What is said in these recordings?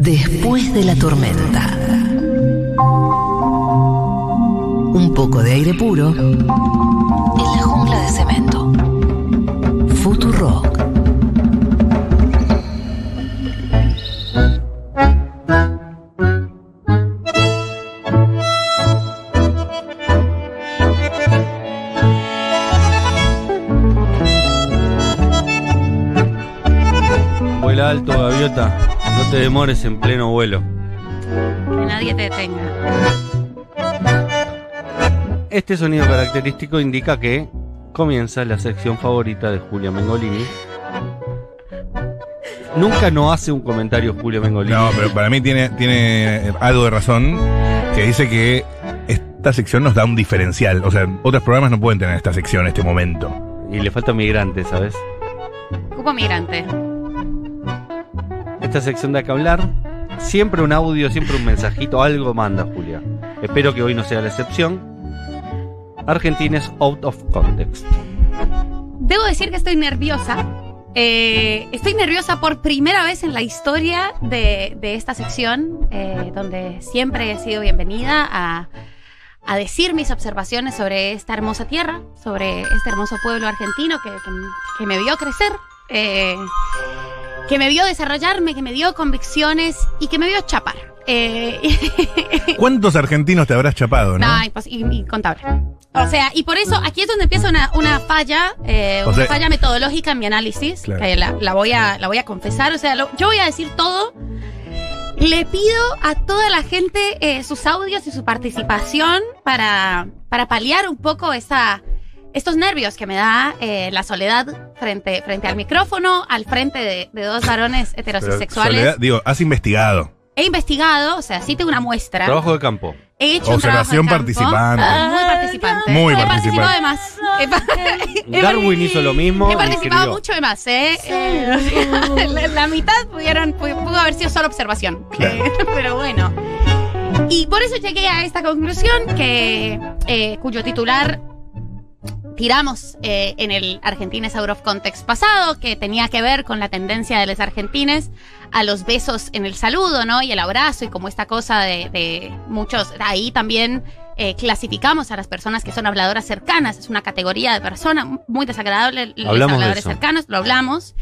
Después de la tormenta. Un poco de aire puro en la jungla de cemento. Futurock. Te demores en pleno vuelo. Que nadie te detenga. Este sonido característico indica que comienza la sección favorita de Julia Mengolini. Nunca no hace un comentario Julia Mengolini. No, pero para mí tiene, tiene algo de razón que dice que esta sección nos da un diferencial. O sea, otros programas no pueden tener esta sección en este momento. Y le falta migrante, ¿sabes? Cupo migrante. Esta sección da que hablar. Siempre un audio, siempre un mensajito, algo manda Julia. Espero que hoy no sea la excepción. Argentina es out of context. Debo decir que estoy nerviosa. Eh, estoy nerviosa por primera vez en la historia de, de esta sección, eh, donde siempre he sido bienvenida a, a decir mis observaciones sobre esta hermosa tierra, sobre este hermoso pueblo argentino que, que- que me vio crecer, eh, que me vio desarrollarme, que me dio convicciones y que me vio chapar. Eh, ¿Cuántos argentinos te habrás chapado, no? Y- incontable. O sea, y por eso aquí es donde empieza una, una falla, eh, una sea- falla metodológica en mi análisis, Claro. que la, la voy a, la voy a confesar. O sea, lo- yo voy a decir todo. Le pido a toda la gente eh, sus audios y su participación para, para paliar un poco esa, estos nervios que me da eh, la soledad frente, frente al micrófono, al frente de, de dos varones heterosexuales. Soledad, digo, has investigado. He investigado, o sea, sí tengo una muestra. Trabajo de campo. He hecho un Observación trabajo de campo. participante. Ah, Muy participante. Muy He participante. participado de más. He he Darwin hizo lo mismo. He participado mucho de más, ¿eh? Eh, la, la mitad pudieron, pu- pudo haber sido solo observación. Claro. Eh, pero bueno. Y por eso llegué a esta conclusión que eh, cuyo titular tiramos eh, en el Argentines Out of Context pasado, que tenía que ver con la tendencia de los argentines a los besos en el saludo, ¿no? Y el abrazo y como esta cosa de, de muchos, ahí también eh, clasificamos a las personas que son habladoras cercanas, es una categoría de persona muy desagradable, los de habladores eso. cercanos, lo hablamos.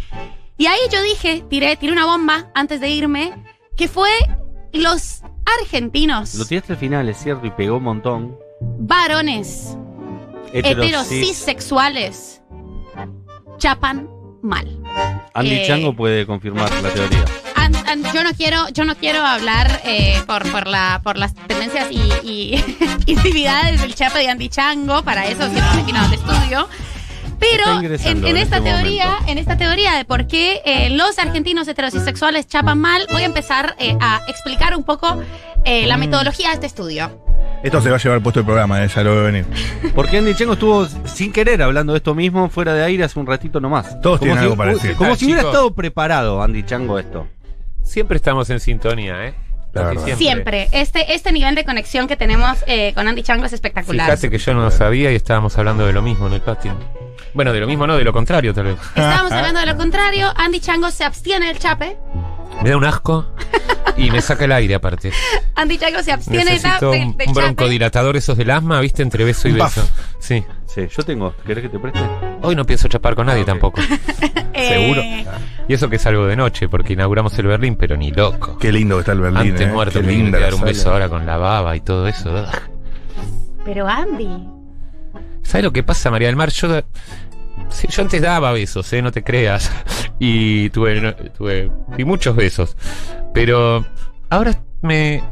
Y ahí yo dije, tiré, tiré una bomba antes de irme, que fue los argentinos, Lo tiraste al final, es cierto, y pegó un montón. varones Hetero, cis. heterocisexuales chapan mal. Andy Eh, Chango puede confirmar la teoría. An- an- yo no quiero, yo no quiero hablar eh, por, por la, por las tendencias y, intimidades del chapa de Andy Chango, para eso siempre me vino al estudio. Pero en, en esta este teoría, momento. en esta teoría de por qué eh, los argentinos heterosexuales chapan mal, voy a empezar eh, a explicar un poco eh, la Mm. metodología de este estudio. Esto se va a llevar puesto el programa, eh, ya lo veo venir. Porque Andy Chango estuvo sin querer hablando de esto mismo fuera de aire hace un ratito nomás. Todos tienen si, algo para decir. Como Ah, si hubiera chicos. estado preparado Andy Chango esto. Siempre estamos en sintonía, ¿eh? Siempre. Este, este nivel de conexión que tenemos eh, con Andy Chango es espectacular. Fíjate que yo no sabía y estábamos hablando de lo mismo en el patio. Bueno, de lo mismo no, de lo contrario tal vez. Estábamos hablando de lo contrario. Andy Chango se abstiene del chape. Me da un asco y me saca el aire aparte. Andy Chango se abstiene de- Necesito de- un, un broncodilatador esos del asma, ¿viste? Entre beso y puff. beso. Sí. Sí, yo tengo. ¿Querés que te preste? Hoy no pienso chapar con nadie Ah, tampoco. Eh, ¿Seguro? Y eso que salgo de noche, porque inauguramos el Berlín, pero ni loco. Qué lindo que está el Berlín. Antes eh. muerto me que dar un beso ahora con la baba y todo eso. Pero Andy. ¿Sabes lo que pasa, María del Mar? Yo, yo antes daba besos, ¿eh? No te creas. Y tuve, tuve y muchos besos. Pero ahora me,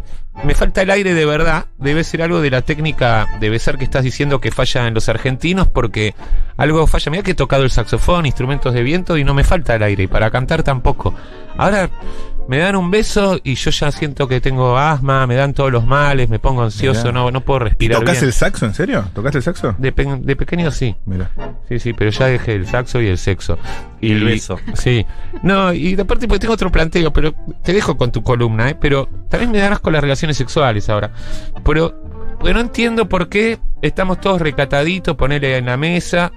me falta el aire de verdad. Debe ser algo de la técnica de besar que estás diciendo que falla en los argentinos porque algo falla. Mira que he tocado el saxofón, instrumentos de viento y no me falta el aire. Y para cantar tampoco. Ahora me dan un beso y yo ya siento que tengo asma, me dan todos los males, me pongo ansioso, Mirá. no, no puedo ¿Y respirar. tocas bien. el saxo, en serio? ¿Tocaste el saxo? De, pe- de pequeño sí. Mira. Sí, sí, pero ya dejé el saxo y el sexo. Y el beso. Sí. No, y aparte porque tengo otro planteo, pero te dejo con tu columna, ¿eh? Pero también me darás con las relaciones sexuales ahora. Pero, pues no entiendo por qué estamos todos recataditos, ponele en la mesa.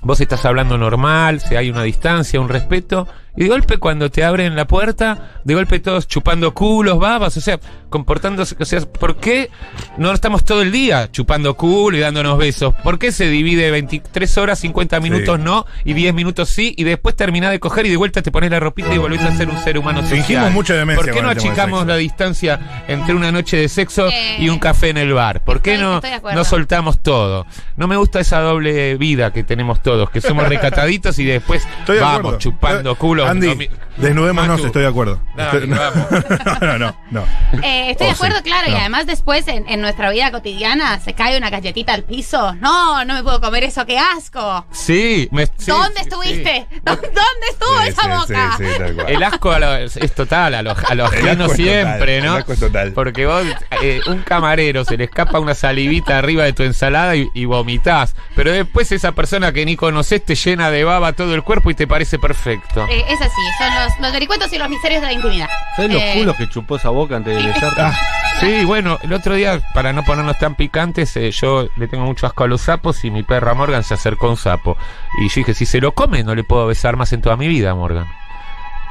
Vos estás hablando normal, si hay una distancia, un respeto, Y de golpe cuando te abren la puerta, de golpe todos chupando culos, babas, o sea, comportándose, o sea, ¿por qué no estamos todo el día chupando culo y dándonos besos? ¿Por qué se divide 23 horas, 50 minutos Sí. no y 10 minutos sí y después terminás de coger y de vuelta te pones la ropita y volvés a ser un ser humano social? Fingimos mucha demencia ¿Por qué no achicamos la distancia entre una noche de sexo Eh, y un café en el bar? ¿Por qué estoy- no, no soltamos todo? No me gusta esa doble vida que tenemos todos, que somos recataditos y después de vamos chupando Eh, culo. Andy, mi- desnudémonos, estoy de acuerdo. No, Estoy- no, no, no. Eh, estoy Oh, de acuerdo, sí. claro, y además después en, en nuestra vida cotidiana se cae una galletita al piso. No, no me puedo comer eso, qué asco. Sí, me- sí, ¿Dónde sí, estuviste? sí. ¿Dó- ¿Dónde estuvo esa boca? sí, sí, tal cual. El asco a lo- es total, a los a lo ajeno siempre, total, ¿no? el asco es total. Porque vos, eh, un camarero, se le escapa una salivita arriba de tu ensalada y, y vomitás. Pero después esa persona que ni conoces te llena de baba todo el cuerpo y te parece perfecto. Eh, es así, son los, los vericuetos y los misterios de la intimidad. ¿Sabes los Eh, culos que chupó esa boca antes de besarte? Ah, Sí, bueno, el otro día, para no ponernos tan picantes, eh, yo le tengo mucho asco a los sapos y mi perra Morgan se acercó a un sapo. Y yo dije, si se lo come, no le puedo besar más en toda mi vida, Morgan.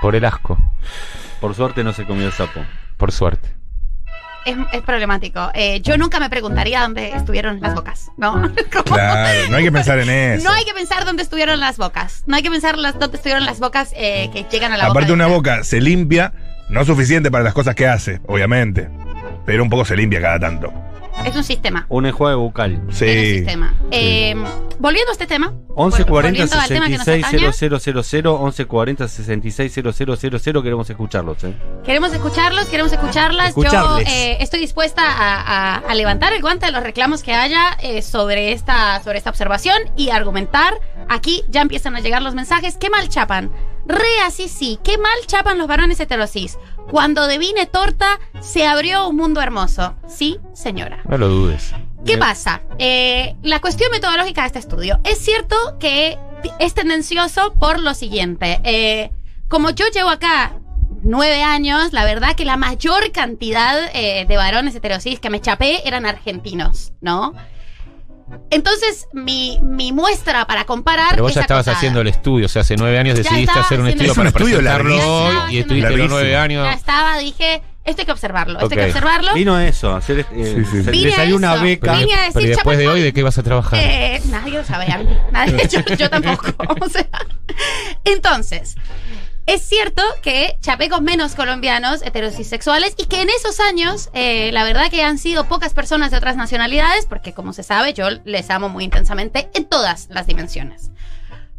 Por el asco, Por suerte no se comió el sapo. por suerte. Es, es problemático. Eh, yo nunca me preguntaría dónde estuvieron las bocas, ¿no? Claro, no hay que pensar en eso. No hay que pensar dónde estuvieron las bocas. No hay que pensar las, dónde estuvieron las bocas eh, que llegan a la Aparte, boca. una de- boca se limpia, no suficiente para las cosas que hace, obviamente. Pero un poco se limpia cada tanto. Es un sistema. Un enjuague bucal. Es un Sí. sistema. Eh, volviendo a este tema. 1140 volviendo al tema que nos 66 atañe, 000 1140 66 000 queremos escucharlos, ¿eh? Queremos escucharlos, queremos escucharlas. Yo Escucharles. eh, estoy dispuesta a, a- a levantar el guante de los reclamos que haya eh, sobre, esta, sobre esta observación y argumentar. Aquí ya empiezan a llegar los mensajes. ¿Qué mal chapan? Re así sí. ¿Qué mal chapan los varones heterosis? Cuando de vine torta se abrió un mundo hermoso. Sí, señora. No lo dudes. ¿Qué Eh, pasa? Eh, la cuestión metodológica de este estudio. Es cierto que es tendencioso por lo siguiente. Eh, como yo llevo acá nueve años, la verdad que la mayor cantidad eh, de varones heterosis que me chapé eran argentinos, ¿no? Entonces, mi, mi muestra para comparar. Pero vos ya estabas acotada. haciendo el estudio, o sea, hace nueve años Ya decidiste hacer un estudio para estudio. Es un estudio presentarlo hoy y estuviste los nueve Ya años. estaba, dije, esto hay que observarlo, esto hay Ok. que observarlo. Vino a eso, a hacer, eh, Sí, sí, sí. le Vine a salió una eso. beca. Vine a Pero decir, y después de hoy, ¿de qué vas a trabajar? Eh, nadie lo sabe, Andy. Nadie, yo, yo tampoco. O sea, entonces, es cierto que chapé con menos colombianos heterosexuales y que en esos años, eh, la verdad que han sido pocas personas de otras nacionalidades, porque como se sabe, yo les amo muy intensamente en todas las dimensiones.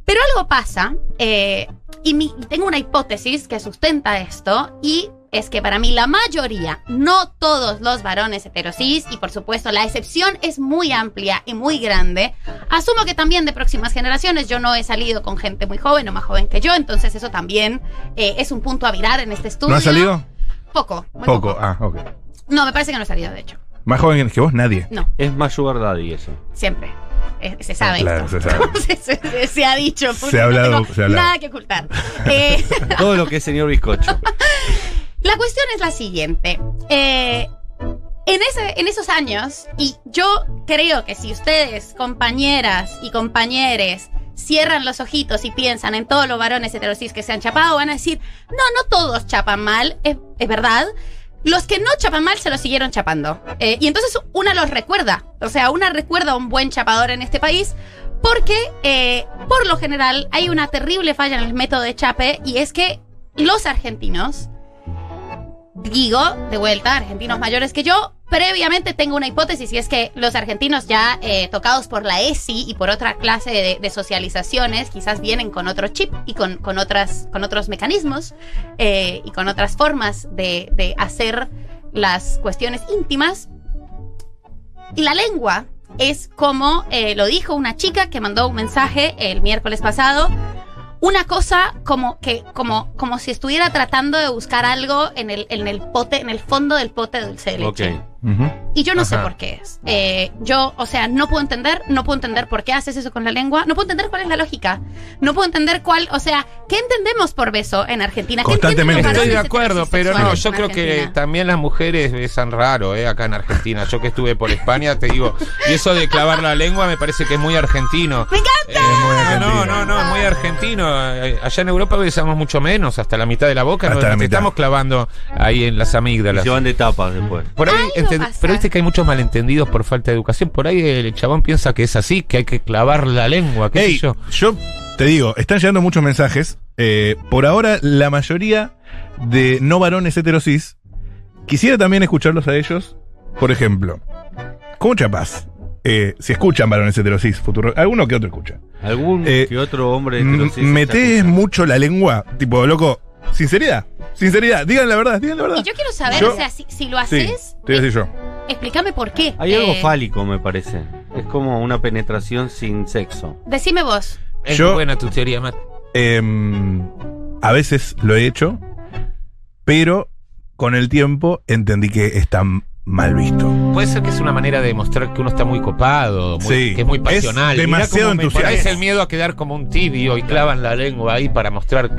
Pero algo pasa, eh, y mi- y tengo una hipótesis que sustenta esto, y es que para mí la mayoría, no todos los varones heterosis, y por supuesto la excepción es muy amplia y muy grande, asumo que también de próximas generaciones, yo no he salido con gente muy joven o más joven que yo, entonces eso también eh, es un punto a virar en este estudio. ¿No ha salido? Poco, muy Poco. poco. Ah, ok. No, me parece que no ha salido, de hecho. Más joven que vos, nadie. No, Es más Sugar Daddy eso. siempre. Eh, se sabe. Claro, esto. se sabe. se, se- se ha dicho. Se ha hablado, se ha hablado. Nada que ocultar. Eh, Todo lo que es señor bizcocho. La cuestión es la siguiente. Eh, en, esos años, y yo creo que si ustedes, compañeras y compañeres, cierran los ojitos y piensan en todos los varones heterosis que se han chapado, van a decir, no, no todos chapan mal, es, es verdad. Los que no chapan mal se lo siguieron chapando. Eh, y entonces una los recuerda. O sea, una recuerda a un buen chapador en este país. Porque, eh, por lo general, hay una terrible falla en el método de chape. Y es que los argentinos digo, de vuelta, argentinos mayores que yo, previamente tengo una hipótesis y es que los argentinos ya eh, tocados por la ESI y por otra clase de, socializaciones, quizás vienen con otro chip y con, con otras, con otros mecanismos eh, y con otras formas de, de hacer las cuestiones íntimas. Y la lengua es como eh, lo dijo una chica que mandó un mensaje el miércoles pasado una cosa como que como como si estuviera tratando de buscar algo en el en el pote en el fondo del pote de dulce Ujú. Y yo no sé Ajá. por qué es. Eh, yo, o sea, no puedo entender, no puedo entender por qué haces eso con la lengua, no puedo entender cuál es la lógica, no puedo entender cuál, o sea, ¿qué entendemos por beso en Argentina? ¿Qué entienden los Constantemente. Estoy de acuerdo, pero no, yo creo que Argentina? también las mujeres besan raro, ¿eh? Acá en Argentina. Yo que estuve por España, te digo, y eso de clavar la lengua me parece que es muy argentino. ¡Me encanta! Eh, muy no, argentino. no, no, es muy argentino. Eh, Allá en Europa besamos mucho menos, hasta la mitad de la boca. Hasta no la nos mitad. estamos clavando ahí en las Y amígdalas. se van de tapas después. Por ahí, Algo pero viste que hay muchos malentendidos por falta de educación. Por ahí el chabón piensa que es así, que hay que clavar la lengua, qué sé yo. yo te digo, están llegando muchos mensajes. Eh, por ahora, la mayoría de no varones heterosis, quisiera también escucharlos a ellos. Por ejemplo, ¿cómo chapás? Eh, si escuchan varones heterosis, futuro, alguno que otro escucha. Algún Eh, que otro hombre heterosis Metés mucho la lengua, tipo, loco, sinceridad, sinceridad, digan la verdad, digan la verdad. Y yo quiero saber, Yo- o sea, si, si lo Sí, haces, te voy a decir yo. explícame por qué. Hay algo Eh, fálico, me parece. Es como una penetración sin sexo. Decime vos. Es Yo- buena tu teoría, Matt. Em, a veces lo he hecho, pero con el tiempo entendí que está mal visto. Puede ser que es una manera de demostrar que uno está muy copado, muy- Sí, que es muy es pasional. demasiado cómo me entusiasta. parece el miedo a quedar como un tibio y clavan la lengua ahí para mostrar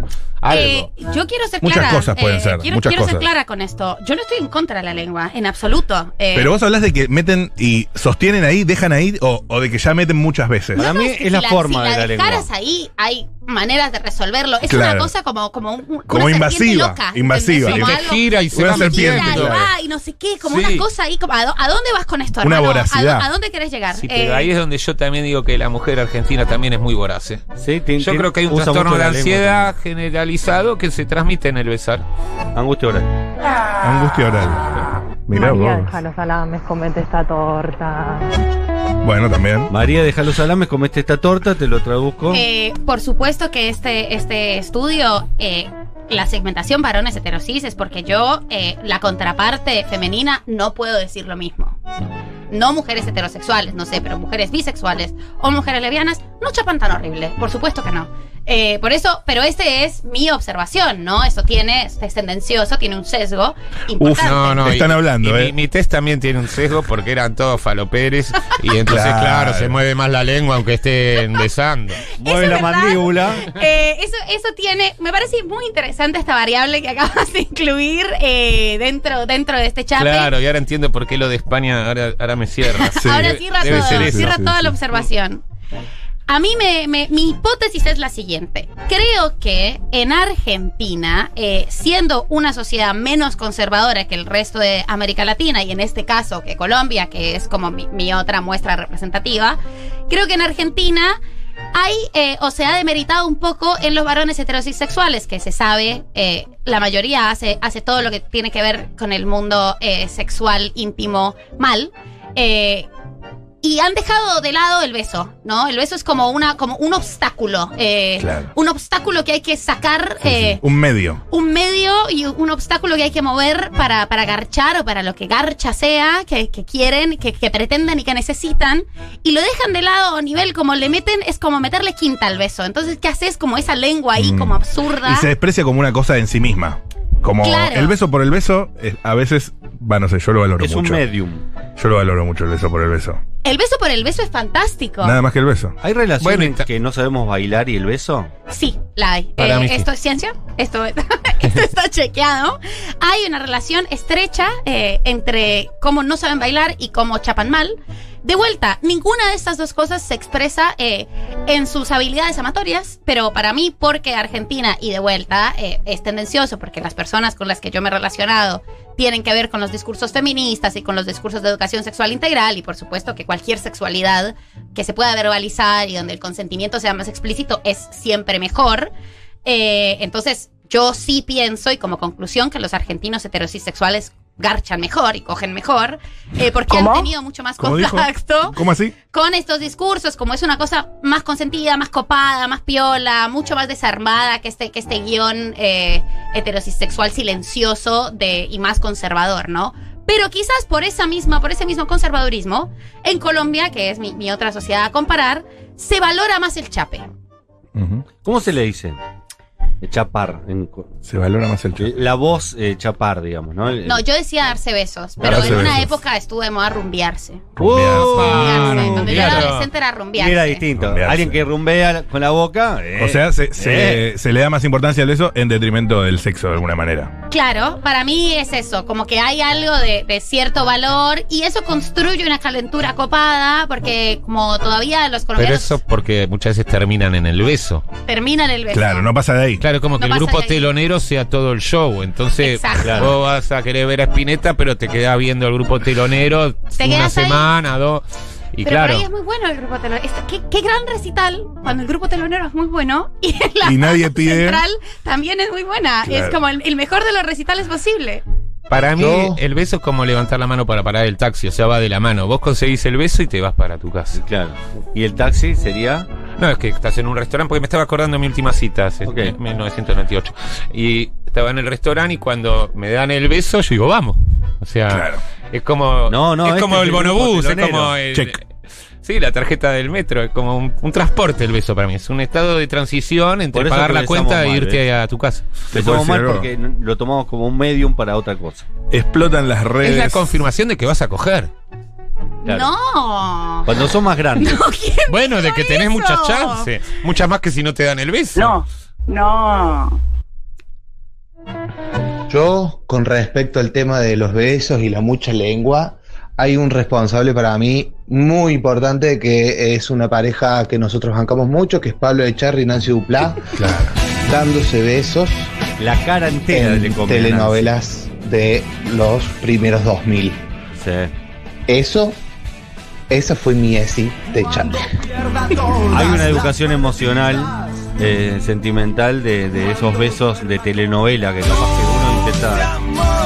algo. Eh, yo quiero ser Muchas clara. cosas pueden eh, ser, Quiero, muchas quiero ser cosas. clara con esto. Yo no estoy en contra de la lengua, en absoluto. Eh, Pero vos hablas de que meten y sostienen ahí, dejan ahí, o, o de que ya meten muchas veces. Para mí es que es la si forma si de la lengua. dejaras ahí, hay maneras de resolverlo. Es Claro. una cosa como, como, un- una Como serpiente invasiva, loca, invasiva. Como algo- gira y se Una va serpiente, Gira metiendo. y claro. va y no sé qué, como Sí. una cosa ahí. Como, ¿a, dó- a dónde vas con esto, Una hermano? ¿A voracidad. ¿A, dónde querés llegar? Sí, pero Eh, ahí es donde yo también digo que la mujer argentina también es muy voraz. ¿eh? Sí, Yo creo que hay un trastorno de lengua ansiedad generalizado que se transmite en el besar. Angustia oral. Angustia oral. Mirá María, vos. deja los salames, comete esta torta. Bueno, también. María, deja los salames, comete esta torta, te lo traduzco. Eh, por supuesto que este, este estudio, eh, la segmentación varones heterosis es porque yo, eh, la contraparte femenina, no puedo decir lo mismo. No mujeres heterosexuales, no sé, pero mujeres bisexuales o mujeres lesbianas no chapan tan horrible. Por supuesto que no. Eh, por eso, pero este es mi observación, ¿no? Eso tiene, es tendencioso, tiene un sesgo importante. No, no. Están y- hablando, y ¿eh? Mi, mi test también tiene un sesgo porque eran todos faloperes y entonces, Claro. claro. se mueve más la lengua aunque estén besando. Mueve la verdad. mandíbula. Eh, eso, eso tiene, me parece muy interesante esta variable que acabas de incluir eh, dentro, dentro de este chape. Claro, y ahora entiendo por qué lo de España ahora, ahora me cierra. Sí. Ahora cierra debe todo, cierra Sí, toda sí, la sí. observación. A mí me, me- mi hipótesis es la siguiente. Creo que en Argentina, eh, siendo una sociedad menos conservadora que el resto de América Latina, y en este caso que Colombia, que es como mi, otra muestra representativa, creo que en Argentina hay eh, o se ha demeritado un poco en los varones heterosexuales, que se sabe, eh, la mayoría hace, hace todo lo que tiene que ver con el mundo sexual íntimo mal. Y han dejado de lado el beso, ¿no? El beso es como una, como un obstáculo. eh, Claro. Un obstáculo que hay que sacar. Eh, Un medio. un medio y un obstáculo que hay que mover para, para garchar o para lo que garcha sea, que, que quieren, que, que pretenden y que necesitan, y lo dejan de lado a nivel como le meten, es como meterle quinta al beso. Entonces, ¿qué haces? Como esa lengua ahí, Mm. como absurda. Y se desprecia como una cosa en sí misma. Como Claro. el beso por el beso, eh, a veces, va, no sé, yo lo valoro Es un mucho. medium. Yo lo valoro mucho el beso por el beso. El beso por el beso es fantástico. Nada más que el beso. ¿Hay relación Bueno, que no sabemos bailar y el beso? Sí, la hay. Para Eh, mí sí. ¿Esto es ciencia? Esto, esto está chequeado. Hay una relación estrecha eh, entre cómo no saben bailar y cómo chapan mal. De vuelta, ninguna de estas dos cosas se expresa eh, en sus habilidades amatorias, pero para mí, porque Argentina, y de vuelta, eh, es tendencioso, porque las personas con las que yo me he relacionado tienen que ver con los discursos feministas y con los discursos de educación sexual integral, y por supuesto que cualquier sexualidad que se pueda verbalizar y donde el consentimiento sea más explícito es siempre mejor. Eh, entonces, yo sí pienso, y como conclusión, que los argentinos heterosexuales garchan mejor y cogen mejor, eh, porque ¿Cómo? han tenido mucho más contacto ¿Cómo así? con estos discursos, como es una cosa más consentida, más copada, más piola, mucho más desarmada que este, que este guion eh, heterosexual silencioso de, y más conservador, ¿no? Pero quizás por esa misma, por ese mismo conservadurismo, en Colombia, que es mi, mi otra sociedad a comparar, se valora más el chape. ¿Cómo se le dice? Eh, Chapar. en Se valora más el chape. la voz eh, chapar, digamos, ¿no? El- No, yo decía darse besos, pero Darse en una época estuve de moda rumbearse. ¡Oh! Rumbearse. no, Cuando yo era adolescente era rumbearse. Era distinto. Rumbearse. Alguien que rumbea con la boca. eh, O sea, se, se- eh. se le da más importancia al beso en detrimento del sexo de alguna manera. Claro, para mí es eso, como que hay algo de, de cierto valor y eso construye una calentura copada porque como todavía los Pero colombianos eso porque muchas veces terminan en el beso. terminan el beso. Claro, no pasa de ahí. Claro, como No que el grupo telonero sea todo el show. Entonces, Exacto. Claro. vos vas a querer ver a Spinetta, pero te quedás viendo el grupo telonero Te una ahí. semana, dos. Y Pero claro. por ahí es muy bueno el grupo telonero. ¿Qué, qué gran recital cuando el grupo telonero es muy bueno y la Y nadie pide- central también es muy buena. Claro. Es como el, el mejor de los recitales posible. Para mí, el beso es como levantar la mano para parar el taxi, o sea, va de la mano. Vos conseguís el beso y te vas para tu casa. Claro. Y el taxi sería. No, es que estás en un restaurante, porque me estaba acordando de mi última cita, hace Ok. en 1998. Y estaba en el restaurante y cuando me dan el beso, yo digo, vamos. O sea, Claro. es como, No, no, es este como es el bonobús, es como el, Check. Sí, la tarjeta del metro, es como un, un transporte el beso para mí. Es un estado de transición entre pagar la cuenta e irte ¿ves? a tu casa. ¿Te Lo puedo tomamos decir mal algo? porque lo tomamos como un medium para otra cosa. Explotan las redes. Es la confirmación de que vas a coger. Claro. No. Cuando son más grandes. No, ¿quién Bueno, de que tenés eso? muchas chances. Muchas más que si no te dan el beso. No, no. Yo, con respecto al tema de los besos y la mucha lengua, hay un responsable para mí muy importante que es una pareja que nosotros bancamos mucho, que es Pablo Echarri y Nancy Duplá, Claro. dándose besos La cara entera en a telenovelas de los primeros 2000. Nancy. Sí. Eso, esa fue mi ESI de Charlie. Hay una educación emocional, eh, sentimental de, de esos besos de telenovela que capaz que uno intenta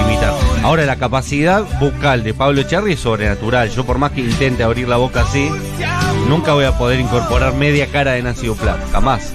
imitar. Ahora, la capacidad vocal de Pablo Echarri es sobrenatural. Yo, por más que intente abrir la boca así, nunca voy a poder incorporar media cara de Nancy Duplá. Jamás.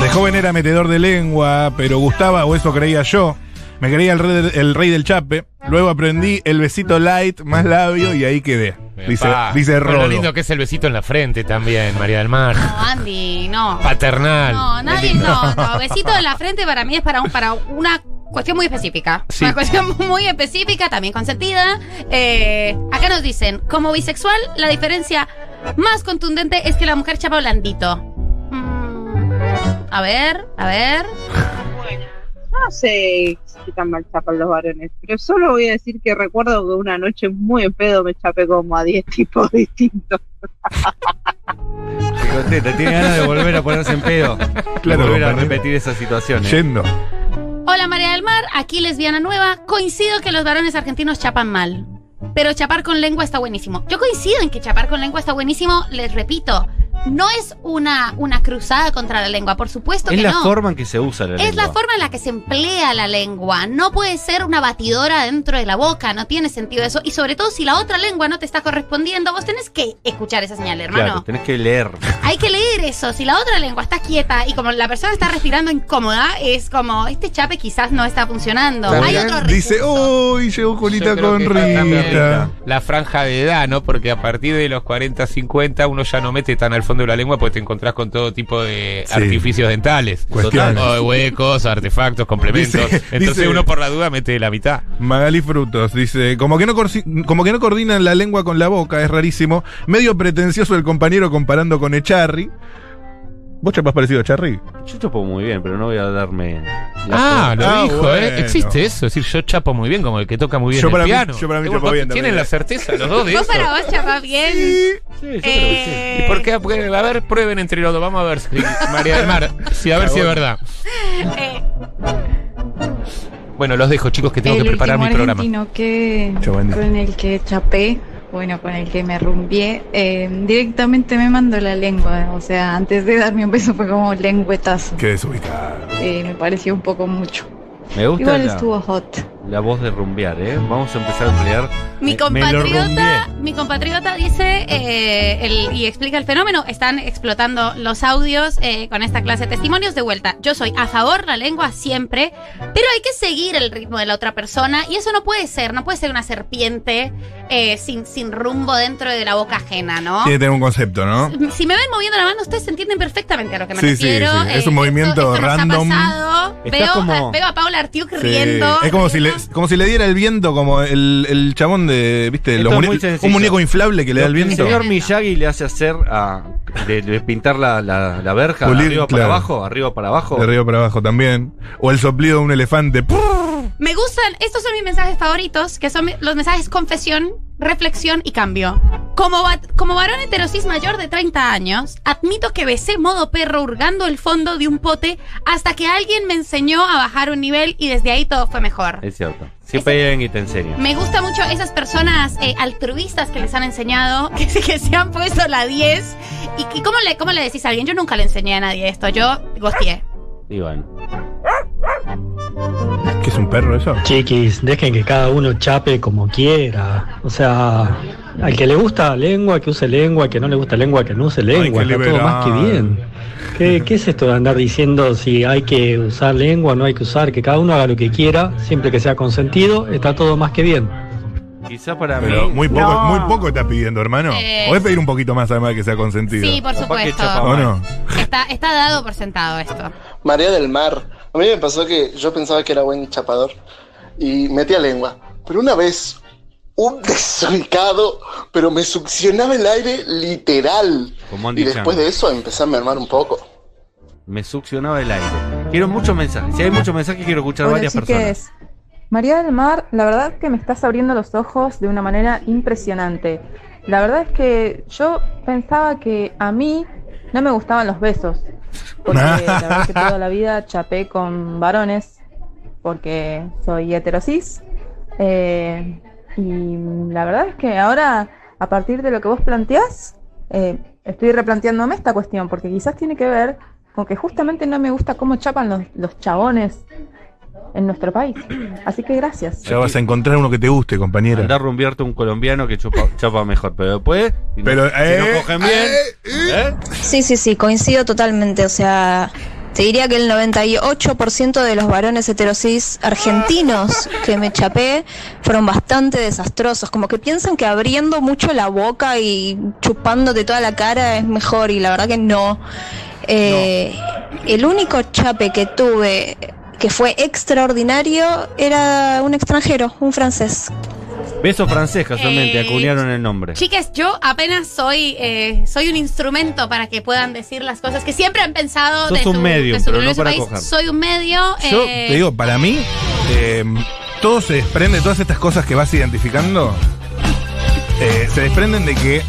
De joven era metedor de lengua, pero gustaba, o eso creía yo. Me creía el rey, del- el rey del chape. Luego aprendí el besito light, más labio, y ahí quedé. Dice, Pa. dice Lo lindo que es el besito en la frente también, María del Mar. No, Andy, no. Paternal. No, nadie, no, no. Besito en la frente para mí es para, un, para una cuestión muy específica. Sí. Una cuestión muy específica, también consentida. Eh, acá nos dicen, como bisexual, la diferencia más contundente es que la mujer chapa blandito. Mm, a ver, a ver. No sé si tan mal chapan los varones, pero solo voy a decir que recuerdo que una noche muy en pedo me chapé como a 10 tipos distintos. Qué contenta, tiene ganas de volver a ponerse en pedo. Claro, de volver a repetir esa situación. ¿eh? Yendo. Hola María del Mar, aquí lesbiana nueva. Coincido que los varones argentinos chapan mal. Pero chapar con lengua está buenísimo. Yo coincido en que chapar con lengua está buenísimo, les repito. No es una, una cruzada contra la lengua, por supuesto Es que la no. forma en que se usa la Es lengua. la forma en la que se emplea la lengua. No puede ser una batidora dentro de la boca. No tiene sentido eso. Y sobre todo si la otra lengua no te está correspondiendo, vos tenés que escuchar esa señal, hermano. Claro, tenés que leer. Hay que leer eso. Si la otra lengua está quieta y como la persona está respirando incómoda, es como, este chape quizás no está funcionando. Hay otro Dice, uy, llegó Yo Julita con Rita. La franja de edad, ¿no? Porque a partir de los 40, 50 uno ya no mete tan al fondo de la lengua porque te encontrás con todo tipo de Sí. artificios dentales. O de huecos, artefactos, complementos. Dice- Entonces dice- uno por la duda mete la mitad. Magali Frutos dice, como que, no como que no coordinan la lengua con la boca, es rarísimo. Medio pretencioso el compañero comparando con Echarri. ¿Vos chapás parecido a Echarri? Yo chapo muy bien, pero no voy a darme. la Ah, lo Ah, dijo, bueno. ¿eh? Existe eso. Es decir, yo chapo muy bien como el que toca muy bien Yo el para mí- piano. yo para mí ¿Vos- chapo bien ¿Tienen también. la certeza los dos de Vos eso? para vos chapas bien. Sí, yo creo que sí. Eh, ¿Y por qué? Porque, a ver, prueben entre los dos. Vamos a ver, si- María del Mar. Sí, a ver si es verdad. eh, Bueno, los dejo, chicos, que tengo el que preparar mi programa. que con el que chapé, bueno, con el que me rumbié, eh, directamente me mandó la lengua. O sea, antes de darme un beso fue como lengüetazo. Qué desubicado. Eh, me pareció un poco mucho. Me gusta Igual estuvo hot. La voz de rumbear, ¿eh? Vamos a empezar a emplear. Mi compatriota, rumbeé. mi compatriota dice eh, el- y explica el fenómeno. Están explotando los audios eh, con esta clase de testimonios. De vuelta, yo soy a favor la lengua siempre, pero hay que seguir el ritmo de la otra persona y eso no puede ser, no puede ser una serpiente eh, sin, sin rumbo dentro de la boca ajena, ¿no? Tiene que tener un concepto, ¿no? Si me ven moviendo la mano, ustedes entienden perfectamente a lo que me Sí, sí, refiero. sí. Es un movimiento esto- esto nos ha random. pasado. Veo, como- a, veo a Paula Artiuk Sí. riendo. Es como si, le, como si le diera el viento, como el, el chabón de, ¿viste? Esto Los es mune- muy sencillo. un muñeco inflable que le da el viento. El señor Miyagi le hace hacer a, de, de pintar la, la, la verja Pulir, arriba claro. para abajo, arriba para abajo. De arriba para abajo también. O el soplido de un elefante. Me gustan, estos son mis mensajes favoritos, que son los mensajes confesión, reflexión y cambio. Como, como varón heterosis mayor de 30 años, admito que besé modo perro hurgando el fondo de un pote hasta que alguien me enseñó a bajar un nivel y desde ahí todo fue mejor. Es cierto. Siempre alguien que te enseña. Me gusta mucho esas personas eh, altruistas que les han enseñado, que, se- que se han puesto la 10. ¿Y que, cómo, le, cómo le decís a alguien? Yo nunca le enseñé a nadie esto, yo gosteé. Y bueno. ¿Qué es un perro eso? Chiquis, dejen que cada uno chape como quiera. O sea, al que le gusta lengua, que use lengua, al que no le gusta lengua, que no use lengua. Está todo más que bien. ¿Qué, qué es esto de andar diciendo si hay que usar lengua o no hay que usar? Que cada uno haga lo que quiera, siempre que sea consentido, está todo más que bien. Quizá para Pero mí. muy poco, No. muy poco estás pidiendo, hermano. Eh, Podés pedir un poquito más además de que sea consentido. Sí, por supuesto. chapa ¿O no? Está, está dado por sentado esto. María del Mar. A mí me pasó que yo pensaba que era buen chapador y metía lengua. Pero una vez, un desubicado, pero me succionaba el aire literal. Como Y después de eso empecé a mermar un poco. Me succionaba el aire. Quiero muchos mensajes. Si hay muchos mensajes, quiero escuchar Hola, varias chiques. personas. María del Mar, la verdad que me estás abriendo los ojos de una manera impresionante. La verdad es que yo pensaba que a mí no me gustaban los besos. Porque la verdad que toda la vida chapé con varones, porque soy heterosis. Eh, y la verdad es que ahora, a partir de lo que vos planteás, eh, estoy replanteándome esta cuestión, porque quizás tiene que ver con que justamente no me gusta cómo chapan los, los chabones en nuestro país. Así que gracias. Ya vas a encontrar uno que te guste, compañera. Andar a rumbearte un colombiano que chupa- chapa mejor. Pero después, si, no- Pero, si eh, no cogen bien. ¿eh? Sí, sí, sí, coincido totalmente. O sea, te diría que el 98% de los varones heterosis argentinos que me chapé fueron bastante desastrosos. Como que piensan que abriendo mucho la boca y chupándote toda la cara es mejor y la verdad que no. Eh, El único chape que tuve que fue extraordinario era un extranjero, un francés. Beso francés, casualmente, Eh, acuñaron el nombre. Chiques, yo apenas soy eh, soy un instrumento para que puedan decir las cosas que siempre han pensado Sos de su, un de su pero no para coger. Soy un medio. Yo eh, te digo, para mí, eh, todo se desprende, todas estas cosas que vas identificando, eh, se desprenden de que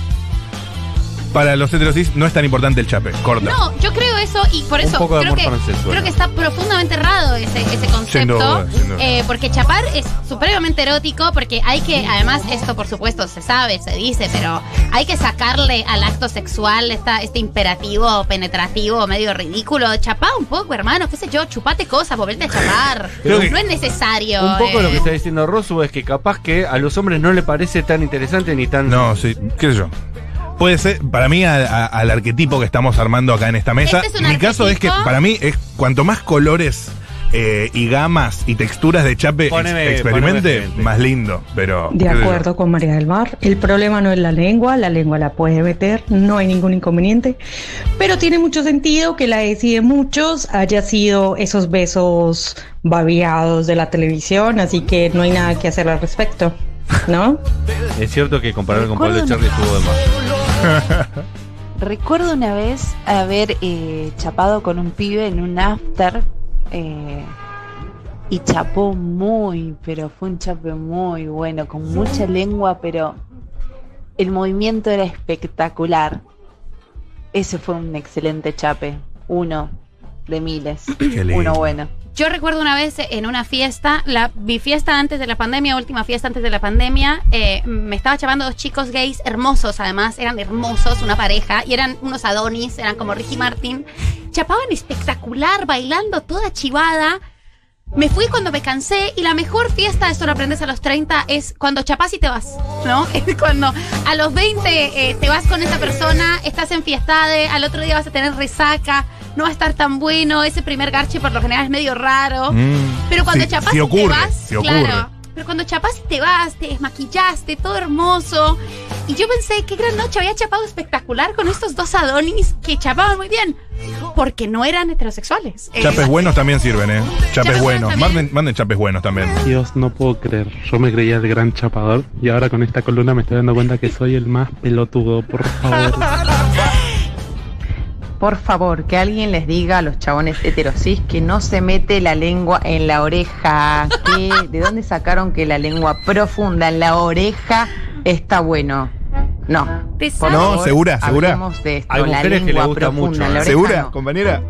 para los heterosis no es tan importante el chape. Corta. No, yo creo eso y por Un eso poco de creo, amor que, francés, creo que está profundamente errado ese, ese Sin concepto. duda, sin duda. eh, porque chapar es supremamente erótico, porque hay que, además, esto por supuesto se sabe, se dice, pero hay que sacarle al acto sexual esta, este imperativo penetrativo medio ridículo. Chapá un poco, hermano, qué sé yo, chupate cosas, volverte a chapar. Creo no es necesario. Un poco eh. lo que está diciendo Rosu es que capaz que a los hombres no le parece tan interesante ni tan. No, sí, qué sé yo. Puede ser, para mí, a- a- al arquetipo que estamos armando acá en esta mesa. Este es un mi caso es que para mí es cuanto más colores eh, y gamas y texturas de chape Poneme- experimente, poneme más lindo. Pero. De acuerdo con María del Mar, el problema no es la lengua, la lengua la puede meter, no hay ningún inconveniente, pero tiene mucho sentido que la decide muchos haya sido esos besos babeados de la televisión, así que no hay nada que hacer al respecto, ¿no? Es cierto que comparar con Pablo Echarri estuvo de más. Recuerdo una vez haber eh, chapado con un pibe en un after eh, y chapó muy, pero fue un chape muy bueno, con mucha lengua, pero el movimiento era espectacular. Ese fue un excelente chape, uno de miles, uno bueno. Yo recuerdo una vez en una fiesta, la, mi fiesta antes de la pandemia, última fiesta antes de la pandemia, eh, me estaba chapando dos chicos gays hermosos, además, eran hermosos, una pareja, y eran unos adonis, eran como Ricky Martin. Chapaban espectacular, bailando toda chivada. Me fui cuando me cansé y la mejor fiesta, esto lo aprendes a los 30, es cuando chapás y te vas, ¿no? Es cuando a los 20 eh, te vas con esa persona, estás enfiestada, al otro día vas a tener resaca, no va a estar tan bueno, ese primer garche por lo general es medio raro. Mm. Pero cuando Sí, y te vas, sí claro. Pero cuando chapás y te vas, te desmaquillaste, todo hermoso. Y yo pensé, qué gran noche, había chapado espectacular con estos dos Adonis que chapaban muy bien. Porque no eran heterosexuales. Chapes buenos también sirven, ¿eh? Chapes Chapes buenos. Manden, manden chapes buenos también. Dios, no puedo creer. Yo me creía el gran chapador y ahora con esta columna me estoy dando cuenta que soy el más pelotudo, por favor. Por favor, que alguien les diga a los chabones heterosis que no se mete la lengua en la oreja. ¿De dónde sacaron que la lengua profunda en la oreja está bueno? No. por No, favor, ¿segura? ¿Segura? hablemos de esto, Hay la mujeres que le lengua gusta profunda mucho. en la ¿eh? oreja ¿Segura, no. compañera?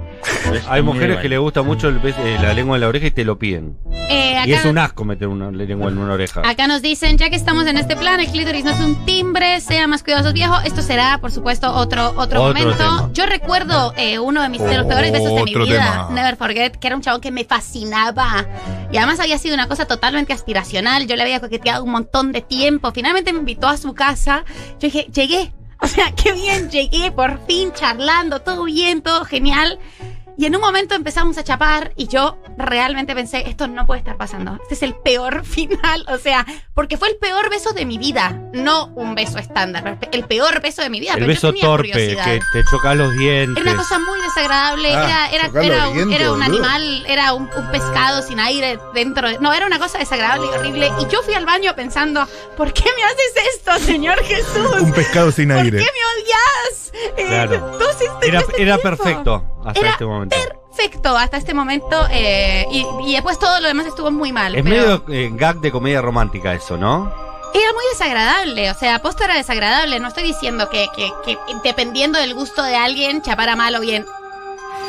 Hay mujeres que le gusta mucho el eh, la lengua en la oreja y te lo piden. Eh, Y es acá- un asco meter una lengua en una oreja. Acá nos dicen, ya que estamos en este plan, el clítoris no es un timbre, sean más cuidadosos viejo. Esto será, por supuesto, otro, otro, Otro momento. tema. Yo recuerdo eh, uno de mis de los peores besos de mi vida, tema. Never Forget, que era un chabón que me fascinaba. Y además había sido una cosa totalmente aspiracional. Yo le había coqueteado un montón de tiempo. Finalmente me invitó a su casa. Yo dije, llegué. O sea, qué bien, llegué por fin charlando, todo bien, todo genial. Y en un momento empezamos a chapar y yo realmente pensé, esto no puede estar pasando. Este es el peor final. O sea, porque fue el peor beso de mi vida. No un beso estándar, el peor beso de mi vida. el pero yo beso tenía torpe, curiosidad. que te choca los dientes. Era una cosa muy desagradable, Ah, era, era, era un, dientes, era un animal, era un, un pescado sin aire dentro. de- no, era una cosa desagradable y horrible. Y yo fui al baño pensando, ¿por qué me haces esto, Señor Jesús? Un pescado sin ¿Por aire. qué me odias? Eh, Claro. Era, este era perfecto hasta Era este momento. Perfecto hasta este momento. eh, y, y después todo lo demás estuvo muy mal. Es pero medio eh, gag de comedia romántica eso, ¿no? Era muy desagradable. O sea, posta era desagradable. No estoy diciendo que, que, que dependiendo del gusto de alguien, chapara mal o bien.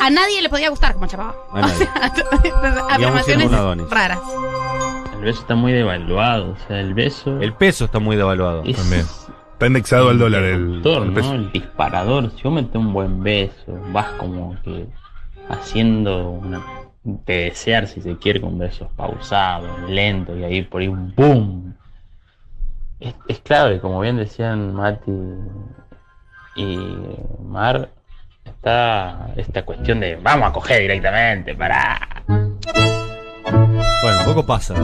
A nadie le podía gustar como chapaba. A nadie. Afirmaciones raras. El beso está muy devaluado, o sea, el beso. El peso está muy devaluado. También. Está indexado al dólar el, el ¿no? peso. El disparador. Si vos metes un buen beso, vas como que haciendo una. de desear, si se quiere, con besos pausados, lentos, y ahí por ahí un boom. Es, es clave, como bien decían Mati y Mar, está esta cuestión de vamos a coger directamente para. Bueno, poco pasa.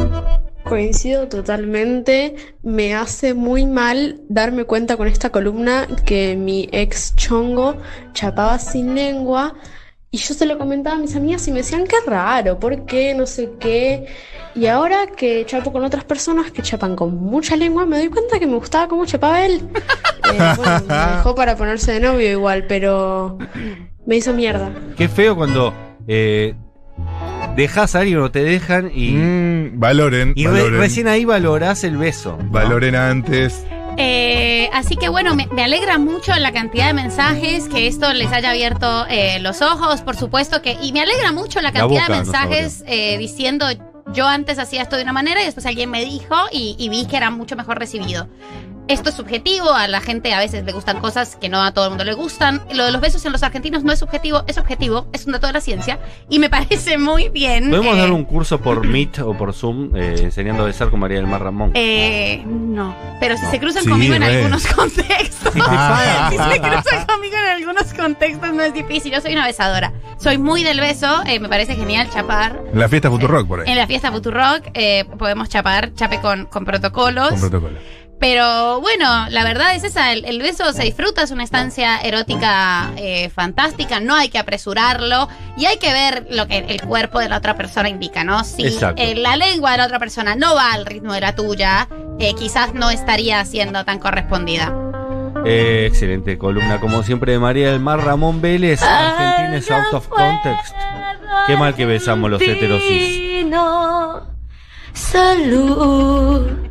Coincido totalmente. Me hace muy mal darme cuenta con esta columna que mi ex chongo chapaba sin lengua. Y yo se lo comentaba a mis amigas y me decían, qué raro, ¿por qué? No sé qué. Y ahora que chapo con otras personas que chapan con mucha lengua, me doy cuenta que me gustaba cómo chapaba él. Eh, bueno, me dejó para ponerse de novio igual, pero me hizo mierda. Qué feo cuando eh, dejas a alguien o te dejan y. Mm, valoren, y re- valoren. recién ahí valorás el beso. ¿no? Valoren antes. Eh, así que bueno, me, me alegra mucho la cantidad de mensajes que esto les haya abierto eh, los ojos, por supuesto que, y me alegra mucho la La cantidad boca de mensajes eh, diciendo yo antes hacía esto de una manera y después alguien me dijo y, y vi que era mucho mejor recibido. Esto es subjetivo, a la gente a veces le gustan cosas que no a todo el mundo le gustan. Lo de los besos en los argentinos no es subjetivo, es objetivo, es un dato de la ciencia y me parece muy bien. ¿Podemos eh, dar un curso por Meet o por Zoom eh, enseñando a besar con María del Mar Ramón? Eh, no, pero si No. se cruzan Sí, conmigo en algunos contextos. Ah. si se cruzan conmigo en algunos contextos no es difícil. Yo soy una besadora. Soy muy del beso, eh, me parece genial chapar. En la fiesta Futurock por ahí. En la fiesta Futurock eh, podemos chapar, chape con, con protocolos. Con protocolo. Pero bueno, la verdad es esa, el, el beso se disfruta, es una estancia erótica eh, fantástica, no hay que apresurarlo y hay que ver lo que el cuerpo de la otra persona indica, ¿no? Si eh, la lengua de la otra persona no va al ritmo de la tuya, eh, quizás no estaría siendo tan correspondida. Excelente columna, como siempre, de María del Mar Ramón Vélez. Argentina es out of context. Qué mal que besamos los heterosis. Salud.